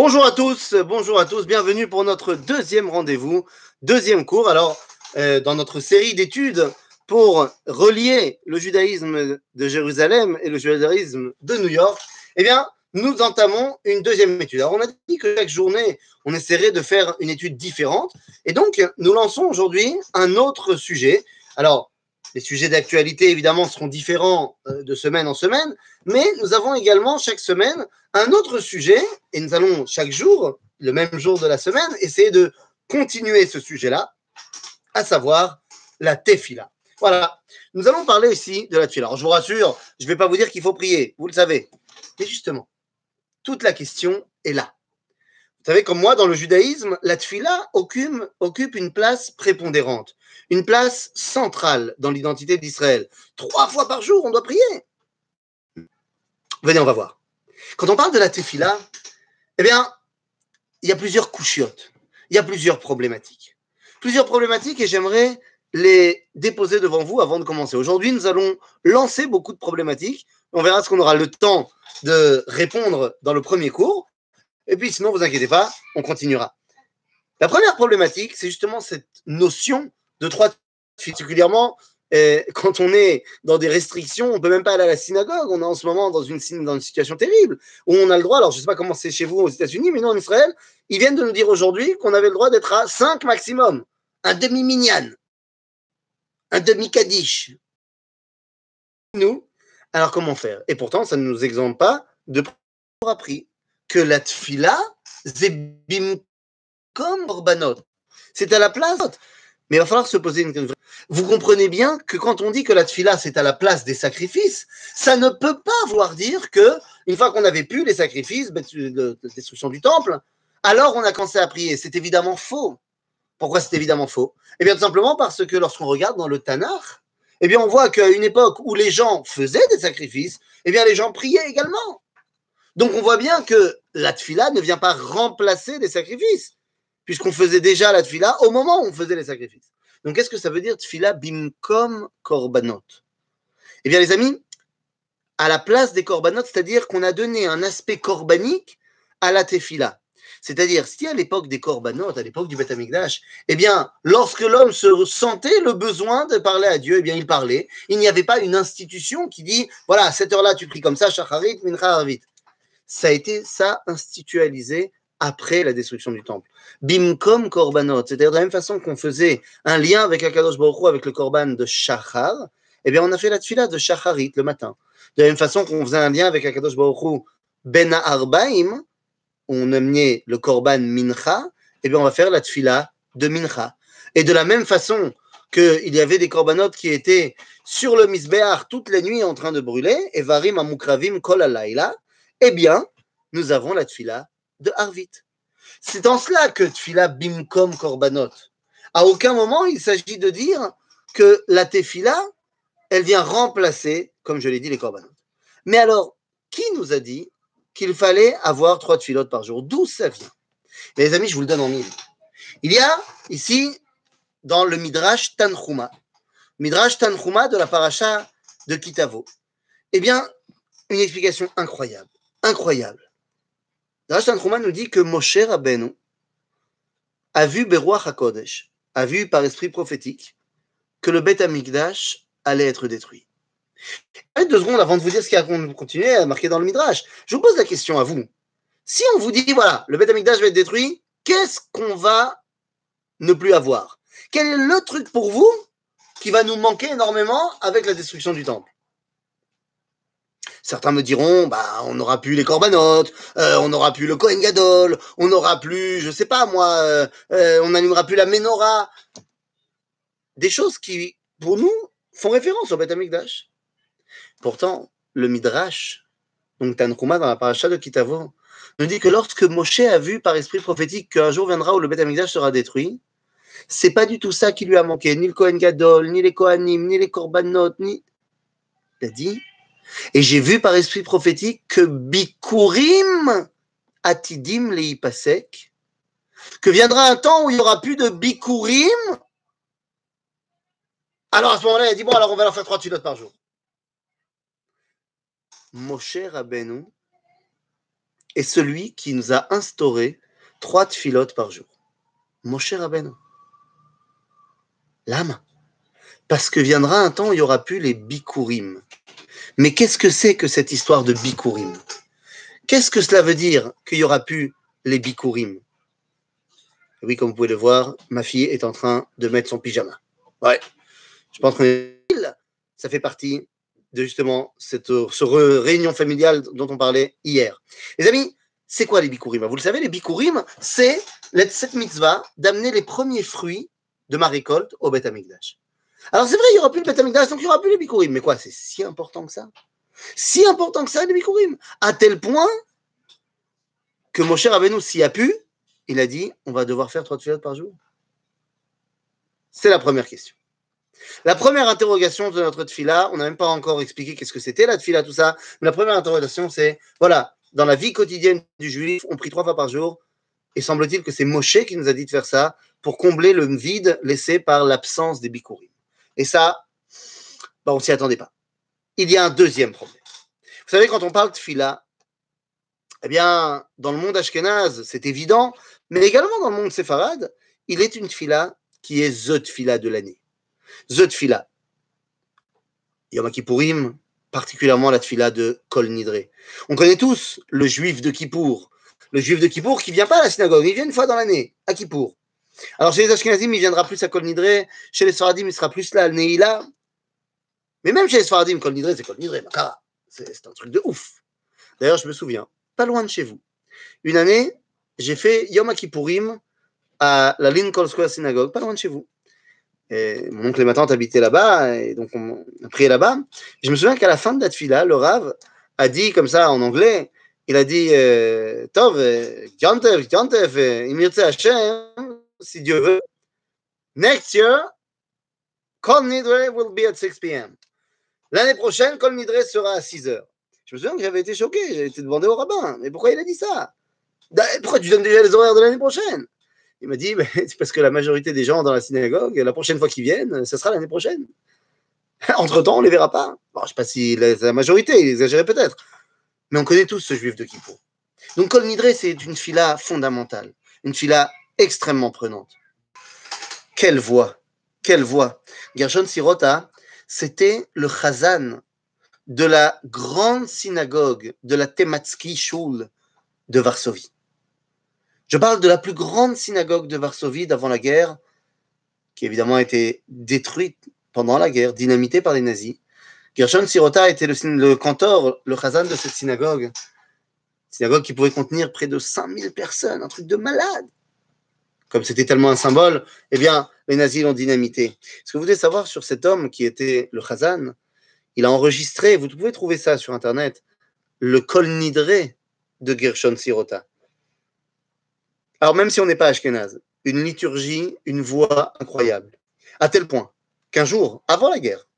Bonjour à tous, bonjour à tous, bienvenue pour notre deuxième rendez-vous, deuxième cours. Alors, euh, dans notre série d'études pour relier le judaïsme de Jérusalem et le judaïsme de New York, eh bien, nous entamons une deuxième étude. Alors, on a dit que chaque journée, on essaierait de faire une étude différente. Et donc, nous lançons aujourd'hui un autre sujet. Alors, les sujets d'actualité, évidemment, seront différents euh, de semaine en semaine, mais nous avons également chaque semaine un autre sujet, et nous allons chaque jour, le même jour de la semaine, essayer de continuer ce sujet-là, à savoir la tefila. Voilà, nous allons parler ici de la tefila. Alors, je vous rassure, je ne vais pas vous dire qu'il faut prier, vous le savez. Mais justement, toute la question est là. Vous savez, comme moi, dans le judaïsme, la tefila occupe, une place prépondérante, une place centrale dans l'identité d'Israël. Trois fois par jour, on doit prier. Venez, on va voir. Quand on parle de la tefila, eh bien, il y a plusieurs couchiottes, il y a plusieurs problématiques. Plusieurs problématiques et j'aimerais les déposer devant vous avant de commencer. Aujourd'hui, nous allons lancer beaucoup de problématiques. On verra ce qu'on aura le temps de répondre dans le premier cours. Et puis, sinon, vous inquiétez pas, on continuera. La première problématique, c'est justement cette notion de trois particulièrement quand on est dans des restrictions, on peut même pas aller à la synagogue. On est en ce moment dans une, situation terrible où on a le droit. Alors, je sais pas comment c'est chez vous aux États-Unis, mais nous en Israël, ils viennent de nous dire aujourd'hui qu'on avait le droit d'être à 5 maximum, un demi minyan, un demi kadish. Nous, alors comment faire? Et pourtant, ça ne nous exempte pas de appris que la tfila, comme orbanot. C'est à la place. Mais il va falloir se poser une question. Vous comprenez bien que quand on dit que la tfila, c'est à la place des sacrifices, ça ne peut pas vouloir dire que, une fois qu'on avait pu les sacrifices, ben, de destruction du temple, alors on a commencé à prier. C'est évidemment faux. Pourquoi c'est évidemment faux? Eh bien, tout simplement parce que lorsqu'on regarde dans le Tanakh, eh bien, on voit qu'à une époque où les gens faisaient des sacrifices, eh bien, les gens priaient également. Donc, on voit bien que la tfila ne vient pas remplacer des sacrifices puisqu'on faisait déjà la tfila au moment où on faisait les sacrifices. Donc, qu'est-ce que ça veut dire tfila bimkom korbanot? Eh bien, les amis, à la place des korbanot, c'est-à-dire qu'on a donné un aspect corbanique à la tefila. C'est-à-dire, si à l'époque des korbanot, à l'époque du Beth eh bien, lorsque l'homme se sentait le besoin de parler à Dieu, eh bien, il parlait. Il n'y avait pas une institution qui dit, voilà, à cette heure-là, tu pries comme ça, shacharit, mincha. Ça a été ça institutionnalisé après la destruction du temple. Bimkom korbanot, c'est-à-dire de la même façon qu'on faisait un lien avec Akadosh Baruch avec le korban de Shachar, eh bien on a fait la tfila de Shacharit le matin. De la même façon qu'on faisait un lien avec Akadosh Baruch Ben Arbaim, on amenait le korban Mincha, eh bien on va faire la tfila de Mincha. Et de la même façon qu'il y avait des korbanot qui étaient sur le misbéar toute la nuit en train de brûler, et varim amukravim kol eh bien, nous avons la tfila de Harvit. C'est en cela que Tfila Bimkom Korbanot. À aucun moment il s'agit de dire que la Tefila, elle vient remplacer, comme je l'ai dit, les Korbanot. Mais alors, qui nous a dit qu'il fallait avoir trois Tfilotes par jour? D'où ça vient? Les amis, je vous le donne en mille. Il y a ici, dans le Midrash Tanchuma, Midrash Tanchuma de la paracha de Kitavo, eh bien, une explication incroyable. Incroyable. Rachtan Trouman nous dit que Moshe Rabbeinu a vu Beruach HaKodesh, a vu par esprit prophétique, que le Beth Amikdash allait être détruit. Allez deux secondes avant de vous dire ce qu'il y a continuer à marquer dans le Midrash. Je vous pose la question à vous. Si on vous dit, voilà, le Beth Amikdash va être détruit, qu'est-ce qu'on va ne plus avoir? Quel est le truc pour vous qui va nous manquer énormément avec la destruction du temple? Certains me diront, bah, on n'aura plus les corbanotes, euh, on n'aura plus le Kohen Gadol, on n'aura plus, je sais pas moi, euh, euh, on n'animera plus la Menorah. Des choses qui, pour nous, font référence au Beth Amikdash. Pourtant, le Midrash, donc Tanchuma dans la paracha de Kitavo, nous dit que lorsque Moshe a vu par esprit prophétique qu'un jour viendra où le Beth Amikdash sera détruit, c'est pas du tout ça qui lui a manqué, ni le Kohen Gadol, ni les Kohanim, ni les Korbanot, ni. Il a dit, et j'ai vu par esprit prophétique que Bikurim Atidim Leipasek, que viendra un temps où il n'y aura plus de Bikurim. Alors à ce moment-là, il a dit Bon, alors on va leur faire trois par jour. Moshe Rabbeinu est celui qui nous a instauré trois tfilotes par jour. Mon cher Rabbeinu. L'âme. Parce que viendra un temps où il n'y aura plus les bikurim. Mais qu'est-ce que c'est que cette histoire de bikurim? Qu'est-ce que cela veut dire qu'il n'y aura plus les bikurim? Oui, comme vous pouvez le voir, ma fille est en train de mettre son pyjama. Ouais, je pense que ça fait partie de justement cette, ce réunion familiale dont on parlait hier. Les amis, c'est quoi les bikurim? Vous le savez, les bikurim, c'est cette mitzvah d'amener les premiers fruits de ma récolte au Beth Amikdash. Alors c'est vrai, il n'y aura plus le Beth Amikdash, donc il n'y aura plus les bikurim. Mais quoi, c'est si important que ça? Si important que ça, les bikurim À tel point que mon cher Abenou s'y a pu, il a dit on va devoir faire trois tfilotes par jour. C'est la première question. La première interrogation de notre tfila, on n'a même pas encore expliqué qu'est-ce que c'était la tfila, tout ça, mais la première interrogation, c'est voilà, dans la vie quotidienne du juif, on prie trois fois par jour, et semble-t-il que c'est Moshe qui nous a dit de faire ça pour combler le vide laissé par l'absence des bikurim. Et ça, bah, on s'y attendait pas. Il y a un deuxième problème. Vous savez, quand on parle de fila, eh bien, dans le monde ashkénaze, c'est évident, mais également dans le monde séfarade, il est une fila qui est the fila de l'année. The fila. Yom Kippourim, particulièrement la tfila de Kol Nidre. On connaît tous le juif de Kippour. Le juif de Kippour qui vient pas à la synagogue, il vient une fois dans l'année, à Kippour. Alors chez les Ashkenazim, il viendra plus à Kol Nidre, chez les Sfaradim, il sera plus là, al Neila. Mais même chez les Sfaradim, Kol Nidre, c'est Kol Nidre, c'est un truc de ouf. D'ailleurs, je me souviens, pas loin de chez vous, une année, j'ai fait Yom Kippourim à la Lincoln Square Synagogue, pas loin de chez vous. Mon oncle et ma tante habitaient là-bas, et donc on a prié là-bas. Je me souviens qu'à la fin de la tfila, le Rav a dit comme ça en anglais, il a dit euh, Tov, Gantef, Gantef, Imirtse Hashem, si Dieu veut, next year, Kol Nidre will be at 6 p.m. L'année prochaine, Kol Nidre sera à 6 heures. Je me souviens que j'avais été choqué, j'ai été demandé au rabbin, mais pourquoi il a dit ça? Pourquoi tu donnes déjà les horaires de l'année prochaine? Il m'a dit, c'est parce que la majorité des gens dans la synagogue, la prochaine fois qu'ils viennent, ce sera l'année prochaine. Entre-temps, on ne les verra pas. Bon, je ne sais pas si la, majorité, il exagérait peut-être. Mais on connaît tous ce juif de Kippour. Donc, Kol Nidre, c'est une fila fondamentale, une fila extrêmement prenante. Quelle voix, quelle voix. Gershon Sirota, c'était le chazan de la grande synagogue de la Tematsky Shul de Varsovie. Je parle de la plus grande synagogue de Varsovie d'avant la guerre, qui évidemment a été détruite pendant la guerre, dynamitée par les nazis. Gershon Sirota était le, cantor, le chazan de cette synagogue. Synagogue qui pouvait contenir près de 5000 personnes, un truc de malade. Comme c'était tellement un symbole, eh bien, les nazis l'ont dynamité. Ce que vous voulez savoir sur cet homme qui était le chazan, il a enregistré, vous pouvez trouver ça sur Internet, le Kol Nidre de Gershon Sirota. Alors même si on n'est pas Ashkenaz, une liturgie, une voix incroyable. À tel point qu'un jour, avant la guerre,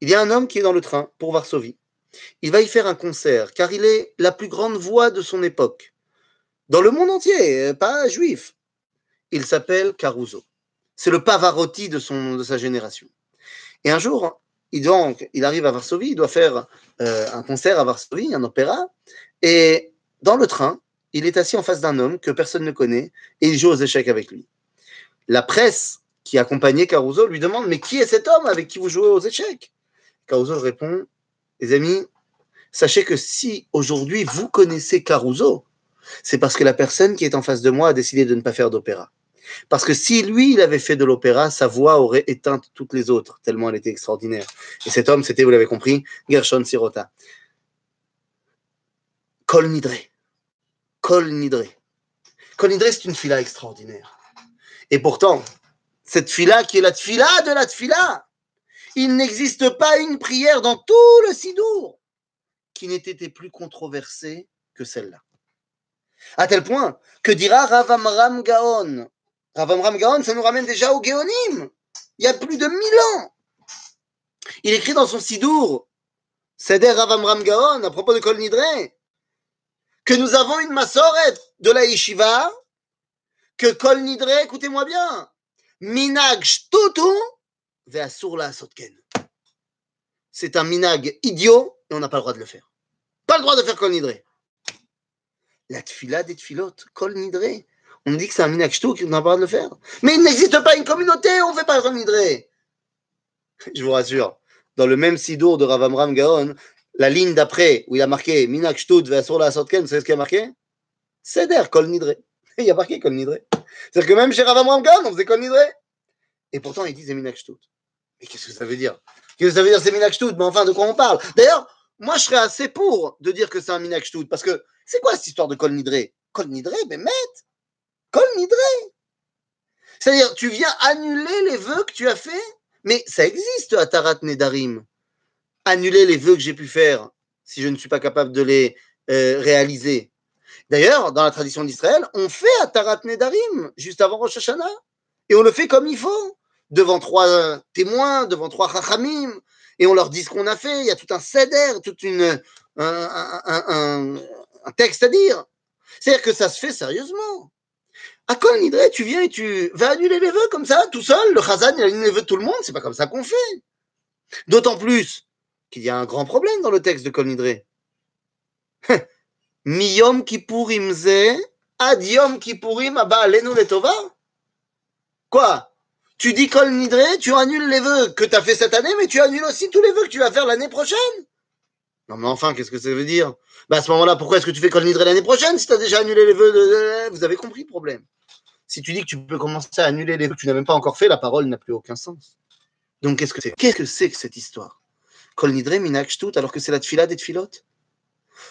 il y a un homme qui est dans le train pour Varsovie. Il va y faire un concert, car il est la plus grande voix de son époque. Dans le monde entier, pas juif. Il s'appelle Caruso. C'est le Pavarotti de, son, de sa génération. Et un jour, il, donc, il arrive à Varsovie, il doit faire euh, un concert à Varsovie, un opéra. Et dans le train, il est assis en face d'un homme que personne ne connaît et il joue aux échecs avec lui. La presse qui accompagnait Caruso lui demande Mais qui est cet homme avec qui vous jouez aux échecs? Caruso répond Les amis, sachez que si aujourd'hui vous connaissez Caruso, c'est parce que la personne qui est en face de moi a décidé de ne pas faire d'opéra. Parce que si lui, il avait fait de l'opéra, sa voix aurait éteint toutes les autres, tellement elle était extraordinaire. Et cet homme, c'était, vous l'avez compris, Gershon Sirota. Kol Nidre. Kol Nidre. Kol Nidre, c'est une fila extraordinaire. Et pourtant, cette fila qui est la fila de la fila, il n'existe pas une prière dans tout le Sidour qui n'ait été plus controversée que celle-là. À tel point que dira Ravamram Gaon. Ravamram Gaon, ça nous ramène déjà au Géonim. Il y a plus de mille ans. Il écrit dans son Sidour, Seder Ravamram Gaon, à propos de Kol Nidre, que nous avons une massoret de la yeshiva, que Kol Nidre, écoutez-moi bien, minag shtutu ve'asur la sotken. C'est un minag idiot et on n'a pas le droit de le faire. Pas le droit de faire kol nidré. La tfila des tfilotes, kol nidré. On dit que c'est un minakshtou qui n'a pas le droit de le faire. Mais il n'existe pas une communauté, on ne fait pas kol nidré. Je vous rassure, dans le même sidour de Ravamram Gaon, la ligne d'après où il a marqué minakshtout ve'asur la sotken, vous savez ce qu'il a marqué? Seder, kol nidré. Il y a marqué kol nidré. C'est-à-dire que même chez Ravamram Gaon, on faisait kol nidré. Et pourtant, ils disent minakshtout. Mais qu'est-ce que ça veut dire? Qu'est-ce que ça veut dire c'est minakshtout Mais enfin, de quoi on parle? D'ailleurs, moi, je serais assez pour de dire que c'est un minakshtout. Parce que c'est quoi cette histoire de kol nidré Kol nidré, mais met Kol nidré C'est-à-dire, tu viens annuler les vœux que tu as faits Mais ça existe à Tarat Nedarim. Annuler les vœux que j'ai pu faire si je ne suis pas capable de les euh, réaliser. D'ailleurs, dans la tradition d'Israël, on fait à Tarat Nedarim juste avant Rosh Hashanah. Et on le fait comme il faut devant trois témoins, devant trois chachamim, et on leur dit ce qu'on a fait. Il y a tout un seder, tout un, texte à dire. C'est-à-dire que ça se fait sérieusement. À Kol Nidre, tu viens et tu vas annuler les vœux comme ça, tout seul. Le Chazan, il annule les vœux de tout le monde. C'est pas comme ça qu'on fait. D'autant plus qu'il y a un grand problème dans le texte de Kol Nidre. Miyom Kippurim ze, ad Yom Kippurim abba alenu. Quoi? Tu dis Kol Nidré, tu annules les vœux que tu as fait cette année, mais tu annules aussi tous les vœux que tu vas faire l'année prochaine. Non, mais enfin, qu'est-ce que ça veut dire? Bah, À ce moment-là, pourquoi est-ce que tu fais Kol Nidré l'année prochaine si tu as déjà annulé les vœux de... Vous avez compris le problème. Si tu dis que tu peux commencer à annuler les vœux que tu n'as même pas encore fait, la parole n'a plus aucun sens. Donc, qu'est-ce que c'est? Qu'est-ce que c'est que cette histoire? Kol Nidré, Minak tout, alors que c'est la tfila des tfilotes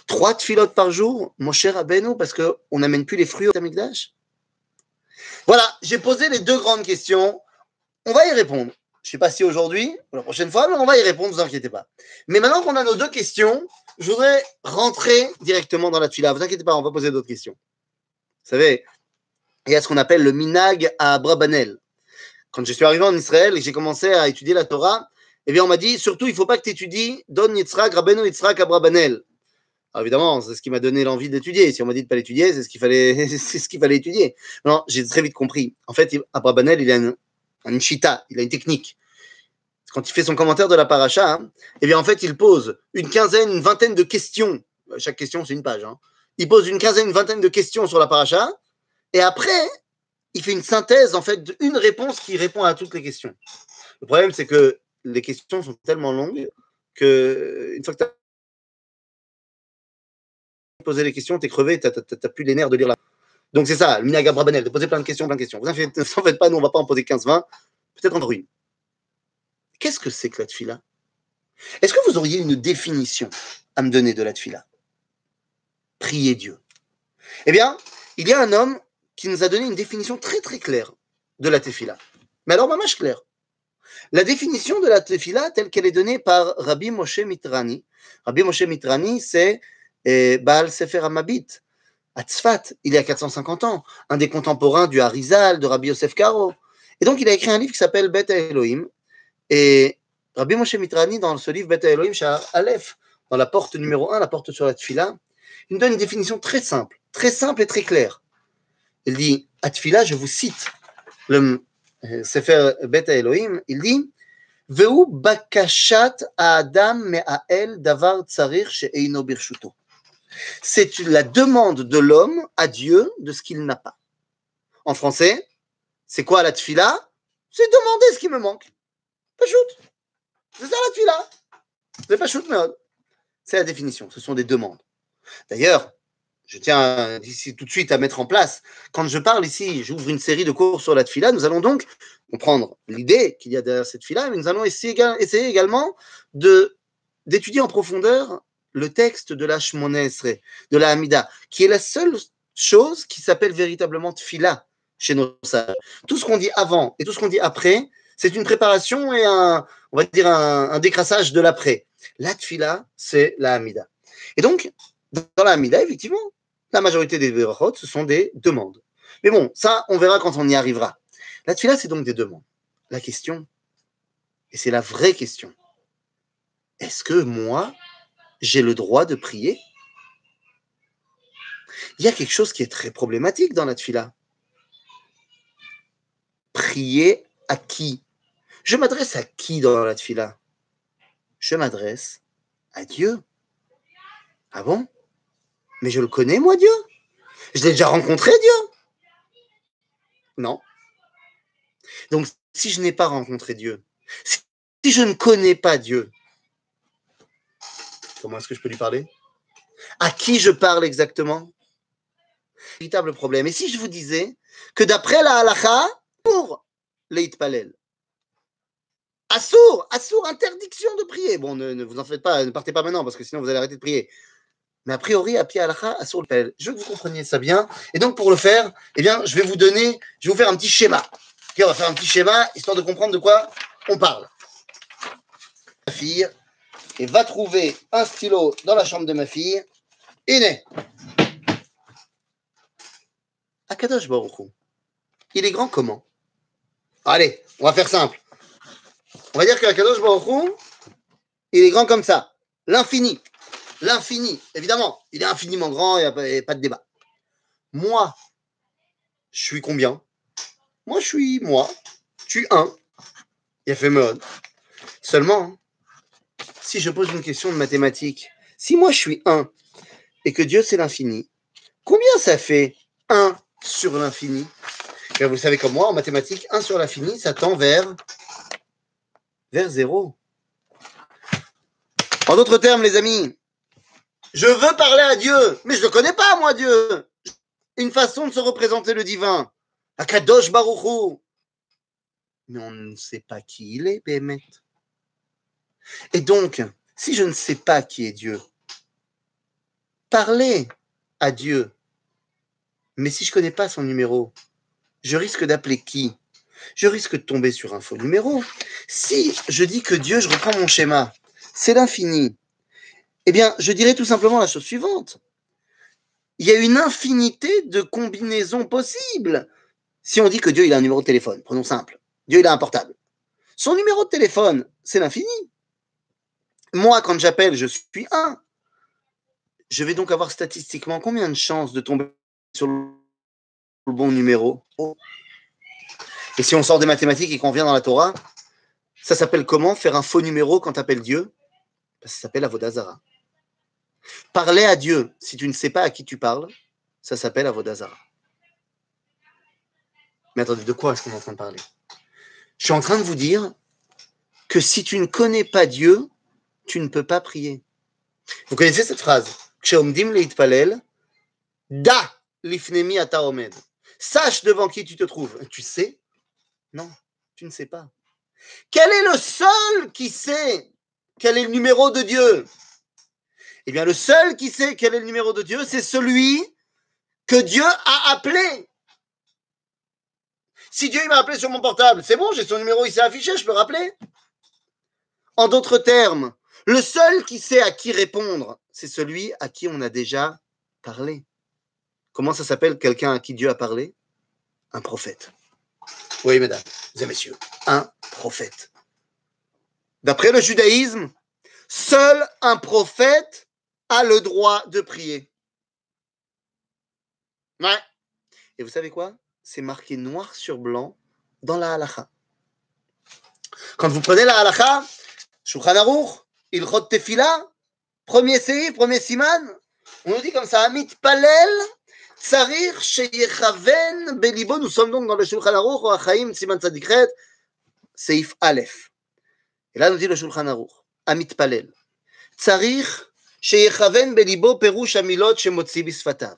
Trois tfilotes par jour, mon cher Abeno, parce qu'on n'amène plus les fruits au Tamikdash Voilà, j'ai posé les deux grandes questions on va y répondre. Je ne sais pas si aujourd'hui ou la prochaine fois, mais on va y répondre, ne vous inquiétez pas. Mais maintenant qu'on a nos deux questions, je voudrais rentrer directement dans la tuila. Ne vous inquiétez pas, on va poser d'autres questions. Vous savez, il y a ce qu'on appelle le minag à Brabanel. Quand je suis arrivé en Israël et que j'ai commencé à étudier la Torah, eh bien, on m'a dit surtout, il ne faut pas que tu étudies Don Yitzhak, Rabbeinu Yitzhak à Brabanel. Alors évidemment, c'est ce qui m'a donné l'envie d'étudier. Si on m'a dit de pas l'étudier, c'est ce qu'il fallait, c'est ce qu'il fallait étudier. Non, j'ai très vite compris. En fait, à il y a une, une chita, il a une technique. Quand il fait son commentaire de la paracha, hein, eh bien en fait, il pose une quinzaine, une vingtaine de questions. Chaque question, c'est une page. Hein. Il pose une quinzaine, une vingtaine de questions sur la paracha, et après, il fait une synthèse, en fait, d'une réponse qui répond à toutes les questions. Le problème, c'est que les questions sont tellement longues que une fois que tu as posé les questions, tu es crevé, tu n'as plus les nerfs de lire la. Donc c'est ça, le minaga brabanel, de poser plein de questions, plein de questions. Vous ne vous en faites pas, nous on ne va pas en poser 15-20, peut-être encore une. Qu'est-ce que c'est que la tfila Est-ce que vous auriez une définition à me donner de la tfila Prier Dieu. Eh bien, il y a un homme qui nous a donné une définition très très claire de la tefila. Mais alors, mamache claire. La définition de la tefila telle qu'elle est donnée par Rabbi Moshe Mitrani. Rabbi Moshe Mitrani, c'est eh, Baal Sefer Amabit, à il y a 450 ans, un des contemporains du Harizal, de Rabbi Yosef Karo. Et donc, il a écrit un livre qui s'appelle Bet Elohim. Et Rabbi Moshe Mitrani, dans ce livre Bet Elohim, chez Aleph, dans la porte numéro 1, la porte sur la Tfila, il nous donne une définition très simple, très simple et très claire. Il dit, à Tfila, je vous cite le Sefer Bet Elohim, il dit, Veu bakashat adam me'ael davar tsarir she'eino birshuto c'est la demande de l'homme à Dieu de ce qu'il n'a pas. En français, c'est quoi la tfila C'est demander ce qui me manque. Pas shoot. C'est ça la tfila. C'est pas shoot, C'est la définition. Ce sont des demandes. D'ailleurs, je tiens ici tout de suite à mettre en place. Quand je parle ici, j'ouvre une série de cours sur la tfila. Nous allons donc comprendre l'idée qu'il y a derrière cette tfila, mais nous allons essayer, également d'étudier en profondeur le texte de la Shmonesre, de la Hamida, qui est la seule chose qui s'appelle véritablement Tfila chez nos sages. Tout ce qu'on dit avant et tout ce qu'on dit après, c'est une préparation et un, on va dire un, décrassage de l'après. La Tfila, c'est la Hamida. Et donc, dans la Hamida, effectivement, la majorité des Berachot, ce sont des demandes. Mais bon, ça, on verra quand on y arrivera. La Tfila, c'est donc des demandes. La question, et c'est la vraie question, est-ce que moi, j'ai le droit de prier Il y a quelque chose qui est très problématique dans la tfila. Prier à qui? Je m'adresse à qui dans la tfila Je m'adresse à Dieu. Ah bon? Mais je le connais, moi, Dieu? Je l'ai déjà rencontré, Dieu? Non. Donc, si je n'ai pas rencontré Dieu, si je ne connais pas Dieu, comment est-ce que je peux lui parler? À qui je parle exactement? Véritable problème. Et si je vous disais que d'après la halakha, pour l'Eitpalel, Assour, Assour, interdiction de prier. Bon, ne, vous en faites pas, ne partez pas maintenant parce que sinon vous allez arrêter de prier. Mais a priori, à pied halakha, Assour le Je veux que vous compreniez ça bien. Et donc, pour le faire, eh bien, je vais vous donner, je vais vous faire un petit schéma. on va faire un petit schéma histoire de comprendre de quoi on parle. Ma fille, et va trouver un stylo dans la chambre de ma fille. Iné. Akadosh Baruch Il est grand comment? Allez, on va faire simple. On va dire que Akadosh Baruch il est grand comme ça. L'infini. L'infini. Évidemment, il est infiniment grand, il n'y a, pas de débat. Moi, je suis combien? Moi, je suis moi. Je suis un. Il a fait mode. Seulement, si je pose une question de mathématiques, si moi je suis 1 et que Dieu c'est l'infini, combien ça fait 1 sur l'infini? Vous savez comme moi, en mathématiques, 1 sur l'infini, ça tend vers, vers 0. En d'autres termes, les amis, je veux parler à Dieu, mais je ne le connais pas, moi, Dieu. Une façon de se représenter le divin. Akadosh Baruchou. Mais on ne sait pas qui il est, Bémet. Et donc, si je ne sais pas qui est Dieu, parler à Dieu, mais si je ne connais pas son numéro, je risque d'appeler qui? Je risque de tomber sur un faux numéro. Si je dis que Dieu, je reprends mon schéma, c'est l'infini, eh bien, je dirais tout simplement la chose suivante. Il y a une infinité de combinaisons possibles. Si on dit que Dieu, il a un numéro de téléphone, prenons simple. Dieu, il a un portable. Son numéro de téléphone, c'est l'infini. Moi, quand j'appelle, je suis un. Je vais donc avoir statistiquement combien de chances de tomber sur le bon numéro? Et si on sort des mathématiques et qu'on vient dans la Torah, ça s'appelle comment faire un faux numéro quand tu appelles Dieu Ça s'appelle Avodazara. Parler à Dieu, si tu ne sais pas à qui tu parles, ça s'appelle Avodazara. Mais attendez, de quoi est-ce qu'on est en train de parler? Je suis en train de vous dire que si tu ne connais pas Dieu, tu ne peux pas prier. Vous connaissez cette phrase? Da lifnemi. Sache devant qui tu te trouves. Tu sais? Non, tu ne sais pas. Quel est le seul qui sait quel est le numéro de Dieu? Eh bien, le seul qui sait quel est le numéro de Dieu, c'est celui que Dieu a appelé. Si Dieu m'a appelé sur mon portable, c'est bon, j'ai son numéro, il s'est affiché, je peux rappeler? En d'autres termes, le seul qui sait à qui répondre, c'est celui à qui on a déjà parlé. Comment ça s'appelle quelqu'un à qui Dieu a parlé? Un prophète. Oui, mesdames et messieurs, un prophète. D'après le judaïsme, seul un prophète a le droit de prier. Ouais. Et vous savez quoi? C'est marqué noir sur blanc dans la halakha. Quand vous prenez la halakha, Shulchan Aruch, Ilchot Tefila, premier seif, premier siman, on nous dit comme ça, Amit Palel, Tsarir Sheyechaven Belibo, nous sommes donc dans le Shulchan Aruch, Achaim, Siman Tzadikret, Seif Aleph. Et là, nous dit le Shulchan Aruch, Amit Palel, Tsarir Sheyechaven Belibo, Perush Amilot, Shemotzi Bisfatav.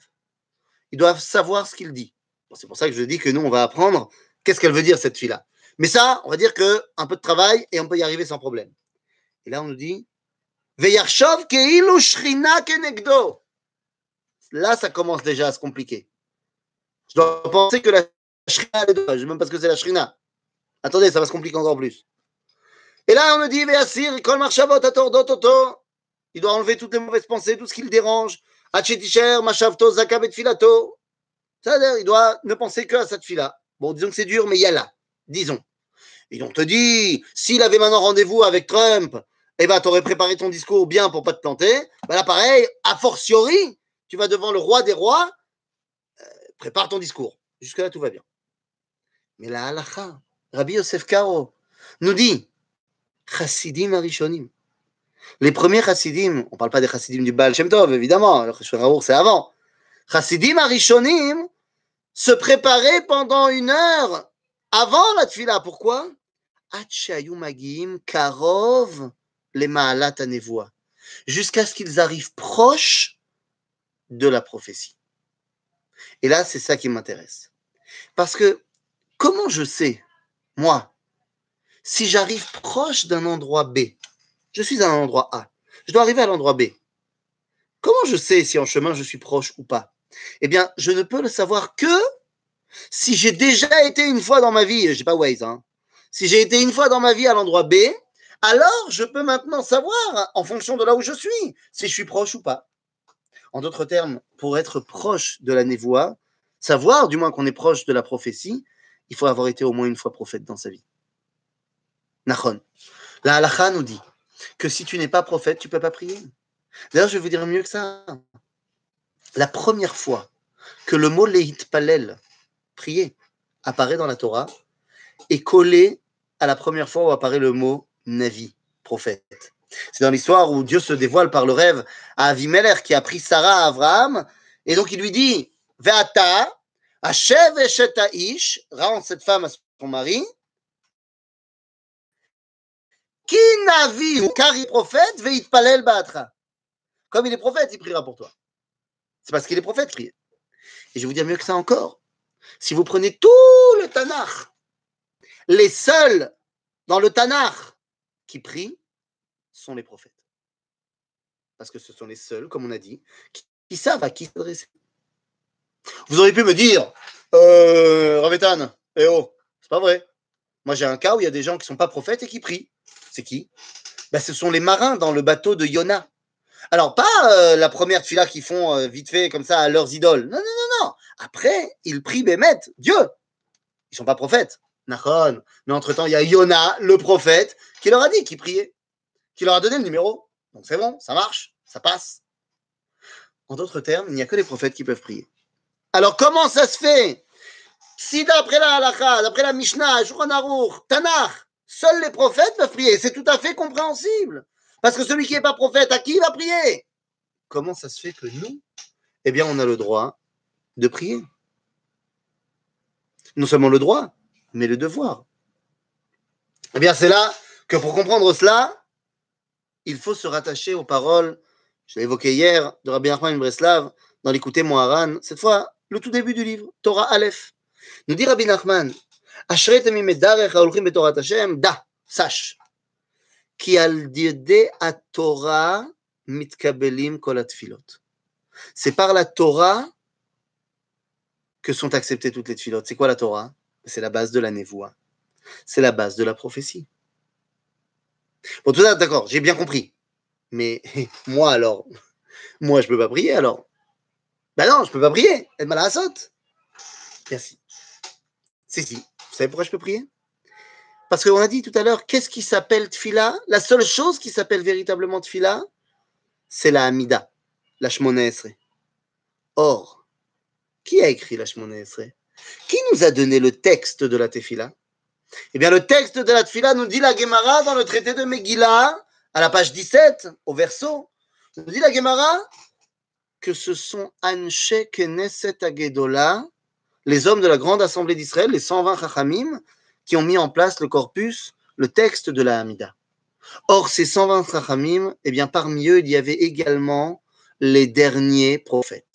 Ils doivent savoir ce qu'il dit. C'est pour ça que je dis que nous, on va apprendre qu'est-ce qu'elle veut dire, cette fille-là. Mais ça, on va dire que un peu de travail et on peut y arriver sans problème. Et là, on nous dit Là, ça commence déjà à se compliquer. Je dois penser que la shrina, je ne sais même pas ce que c'est la shrina. Attendez, ça va se compliquer encore plus. Et là, on nous dit il doit enlever toutes les mauvaises pensées, tout ce qui le dérange. Filato. C'est-à-dire, il doit ne penser que à cette fille-là. Bon, disons que c'est dur, mais il y a là. Disons. Et on te dit, s'il avait maintenant rendez-vous avec Trump eh ben, tu aurais préparé ton discours bien pour pas te planter. Ben là, pareil, a fortiori, tu vas devant le roi des rois, euh, prépare ton discours. Jusque-là, tout va bien. Mais la halakha, Rabbi Yosef Karo nous dit, Chassidim Arishonim, Les premiers chassidim, on ne parle pas des chassidim du Baal Shem Tov, évidemment, le c'est avant. Chassidim Arishonim se préparaient pendant une heure avant la tfila. Pourquoi? Karov les maalat jusqu'à ce qu'ils arrivent proches de la prophétie. Et là, c'est ça qui m'intéresse. Parce que comment je sais, moi, si j'arrive proche d'un endroit B, je suis à un endroit A, je dois arriver à l'endroit B. Comment je sais si en chemin je suis proche ou pas? Eh bien, je ne peux le savoir que si j'ai déjà été une fois dans ma vie, je n'ai pas Waze, hein, si j'ai été une fois dans ma vie à l'endroit B, alors je peux maintenant savoir, en fonction de là où je suis, si je suis proche ou pas. En d'autres termes, pour être proche de la névoie, savoir du moins qu'on est proche de la prophétie, il faut avoir été au moins une fois prophète dans sa vie. Nachon. La halakha nous dit que si tu n'es pas prophète, tu ne peux pas prier. D'ailleurs, je vais vous dire mieux que ça. La première fois que le mot Leit Palel, prier, apparaît dans la Torah, est collé à la première fois où apparaît le mot Navi, prophète. C'est dans l'histoire où Dieu se dévoile par le rêve à Avimelech qui a pris Sarah à Abraham. Et donc il lui dit Ve'ata, Hashev Ish, rend cette femme à son mari. Qui Navi, car il prophète, Ve'itpalel Ba'atra. Comme il est prophète, il priera pour toi. C'est parce qu'il est prophète prie. Et je vais vous dire mieux que ça encore. Si vous prenez tout le Tanakh, les seuls dans le Tanakh qui prient sont les prophètes. Parce que ce sont les seuls, comme on a dit, qui, savent à qui s'adresser. Vous auriez pu me dire, euh, Ravetan, eh oh, c'est pas vrai. Moi, j'ai un cas où il y a des gens qui sont pas prophètes et qui prient. C'est qui? Ben, Ce sont les marins dans le bateau de Yona. Alors, pas euh, la première fila qu'ils font euh, vite fait comme ça à leurs idoles. Non, non, non, non. Après, ils prient Bémet, Dieu. Ils sont pas prophètes. Nachon. Mais entre-temps, il y a Yona, le prophète, qui leur a dit qu'il priait qui leur a donné le numéro. Donc c'est bon, ça marche, ça passe. En d'autres termes, il n'y a que les prophètes qui peuvent prier. Alors comment ça se fait? Si d'après la halakha, d'après la Mishnah, Shulchan Tanakh, seuls les prophètes peuvent prier, c'est tout à fait compréhensible. Parce que celui qui n'est pas prophète, à qui il va prier? Comment ça se fait que nous, eh bien, on a le droit de prier? Non seulement le droit, mais le devoir. Eh bien, c'est là que pour comprendre cela, il faut se rattacher aux paroles, je l'ai évoqué hier, de Rabbi Nachman Breslav, dans l'écouter Moharan, cette fois, le tout début du livre, Torah Aleph. Nous dit Rabbi Nachman, da, sache, qui al a Torah mitkabelim kol C'est par la Torah que sont acceptées toutes les tfilotes. C'est quoi la Torah? C'est la base de la névoie. C'est la base de la prophétie. Bon, tout ça, d'accord, j'ai bien compris. Mais moi, alors, moi, je peux pas prier, alors. Ben non, je peux pas prier. Elle m'a la. Merci. Si, si. Vous savez pourquoi je peux prier? Parce qu'on a dit tout à l'heure, qu'est-ce qui s'appelle tfila La seule chose qui s'appelle véritablement tfila, c'est la Hamida, la Shmona Esre. Or, qui a écrit la Shmona Esre Qui nous a donné le texte de la tefila? Eh bien, le texte de la Tfila nous dit la Gemara dans le traité de Megillah, à la page 17, au verso, nous dit la Gemara que ce sont Anshe Knesset Agedola, les hommes de la grande assemblée d'Israël, les 120 Chachamim, qui ont mis en place le corpus, le texte de la Hamida. Or, ces 120 Chachamim, eh bien, parmi eux, il y avait également les derniers prophètes.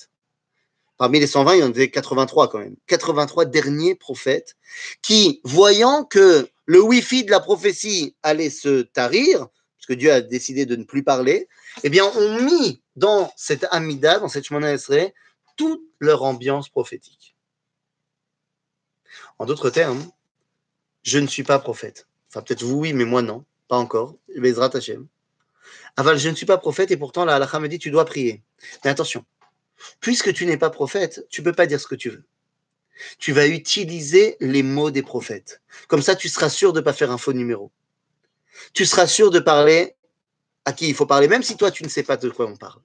Parmi les 120, il y en avait 83 quand même. 83 derniers prophètes qui, voyant que le Wi-Fi de la prophétie allait se tarir, parce que Dieu a décidé de ne plus parler, eh bien, ont mis dans cette Amida, dans cette Shemona Esrei, toute leur ambiance prophétique. En d'autres termes, je ne suis pas prophète. Enfin, peut-être vous, oui, mais moi, non. Pas encore. Bezrat Hashem. Aval, je ne suis pas prophète et pourtant, la halakha me dit, tu dois prier. Mais attention, Puisque tu n'es pas prophète, tu ne peux pas dire ce que tu veux. Tu vas utiliser les mots des prophètes. Comme ça, tu seras sûr de ne pas faire un faux numéro. Tu seras sûr de parler à qui il faut parler, même si toi, tu ne sais pas de quoi on parle.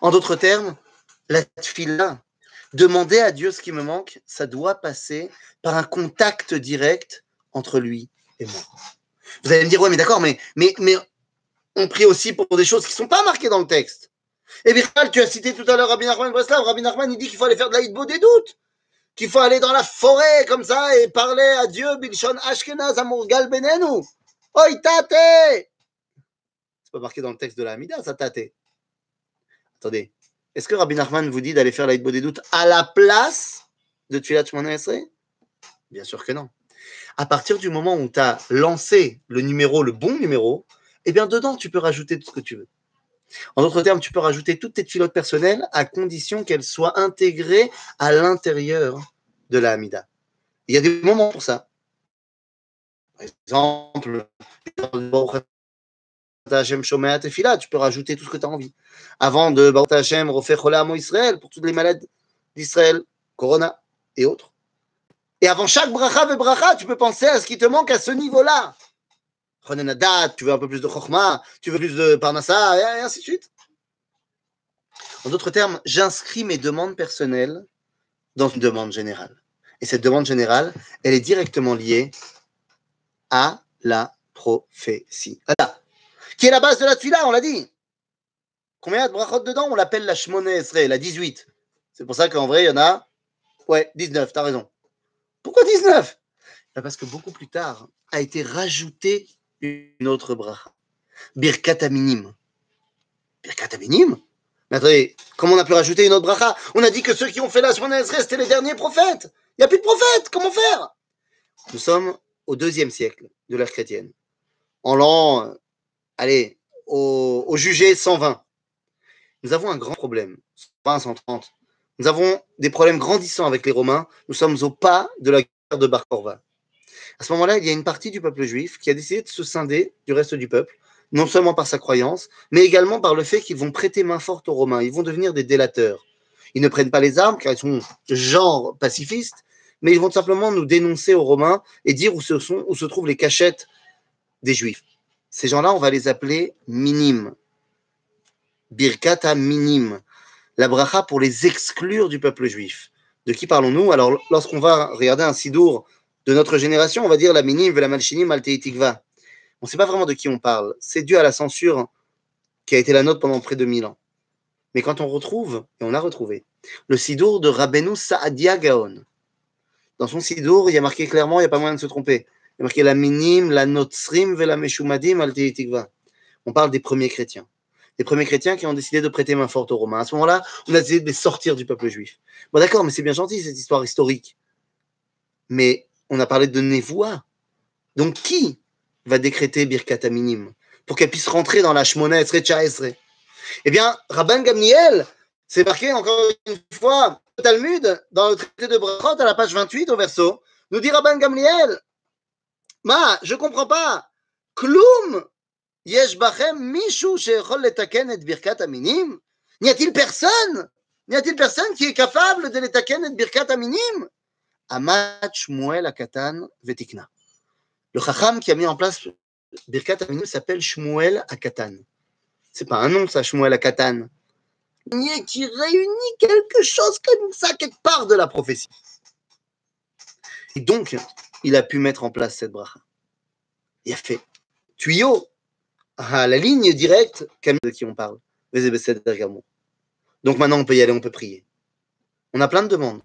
En d'autres termes, la tfila, demander à Dieu ce qui me manque, ça doit passer par un contact direct entre lui et moi. Vous allez me dire, ouais, mais d'accord, mais, on prie aussi pour des choses qui ne sont pas marquées dans le texte. Et Bichal, tu as cité tout à l'heure Rabbi Nachman Breslav. Rabbi Nachman, il dit qu'il faut aller faire de l'aïdbo des doutes. Qu'il faut aller dans la forêt comme ça et parler à Dieu, Bilshon Ashkenaz, Amurgal Benenu. Oi, tate C'est pas marqué dans le texte de la Hamida, ça tate. Attendez. Est-ce que Rabbi Nachman vous dit d'aller faire l'aïdbo des doutes à la place de Tfilat Shmona Bien sûr que non. À partir du moment où tu as lancé le numéro, le bon numéro, eh bien dedans, tu peux rajouter tout ce que tu veux. En d'autres termes, tu peux rajouter toutes tes filotes personnelles à condition qu'elles soient intégrées à l'intérieur de la Hamida. Il y a des moments pour ça. Par exemple, tu peux rajouter tout ce que tu as envie. Avant de Baruch Hashem, Israël, pour toutes les malades d'Israël, Corona et autres. Et avant chaque bracha bracha, tu peux penser à ce qui te manque à ce niveau-là tu veux un peu plus de chokma, tu veux plus de parnassa, et ainsi de suite. En d'autres termes, j'inscris mes demandes personnelles dans une demande générale. Et cette demande générale, elle est directement liée à la prophétie. Qui est la base de la tfila, on l'a dit. Combien de brachot dedans? On l'appelle la Shmone Esrei, la 18. C'est pour ça qu'en vrai, il y en a, ouais, 19, t'as raison. Pourquoi 19 ben Parce que beaucoup plus tard a été rajouté une autre bracha. Birkat minim. Birkat minim Mais attendez, comment on a pu rajouter une autre bracha? On a dit que ceux qui ont fait la Shemona c'était les derniers prophètes. Il n'y a plus de prophètes, comment faire? Nous sommes au deuxième siècle de l'ère chrétienne. En l'an, euh, allez, au, au jugé 120. Nous avons un grand problème. 120, 130. Nous avons des problèmes grandissants avec les Romains. Nous sommes au pas de la guerre de Bar Korva. À ce moment-là, il y a une partie du peuple juif qui a décidé de se scinder du reste du peuple, non seulement par sa croyance, mais également par le fait qu'ils vont prêter main forte aux Romains. Ils vont devenir des délateurs. Ils ne prennent pas les armes car ils sont genre pacifistes, mais ils vont simplement nous dénoncer aux Romains et dire où se, trouvent les cachettes des Juifs. Ces gens-là, on va les appeler minimes. Birkata minim. La bracha pour les exclure du peuple juif. De qui parlons-nous? Alors, lorsqu'on va regarder un sidour de notre génération, on va dire la minim, la malchinim, altéitikva. On ne sait pas vraiment de qui on parle. C'est dû à la censure qui a été la nôtre pendant près de mille ans. Mais quand on retrouve, et on a retrouvé, le sidour de Rabbeinu Saadia Gaon, dans son sidour, il y a marqué clairement, il n'y a pas moyen de se tromper. Il y a marqué la minim, la notsrim, la meshumadim, altéitikva. On parle des premiers chrétiens. Les premiers chrétiens qui ont décidé de prêter main forte aux Romains. À ce moment-là, on a décidé de les sortir du peuple juif. Bon, d'accord, mais c'est bien gentil cette histoire historique. Mais on a parlé de Nevoa. Donc, qui va décréter Birkat Minim pour qu'elle puisse rentrer dans la Shmona Esre Esre Eh bien, Rabban Gamliel, c'est marqué encore une fois au Talmud, dans le traité de Brachot, à la page 28 au verso, nous dit Rabban Gamliel Ma, je comprends pas. Kloum Yesh Bachem Mishu Shechol Letaken et Birkat Aminim N'y a-t-il personne N'y a-t-il personne qui est capable de Letaken et Birkat Aminim? Amat Shmuel Akatan Vetikna. Le Chacham qui a mis en place Birkat Aminu s'appelle Shmuel Akatan. C'est pas un nom, ça, Shmuel Akatan. Qui réunit quelque chose comme ça, quelque part de la prophétie. Et donc, il a pu mettre en place cette bracha. Il a fait tuyau à la ligne directe de qui on parle. Donc maintenant, on peut y aller, on peut prier. On a plein de demandes.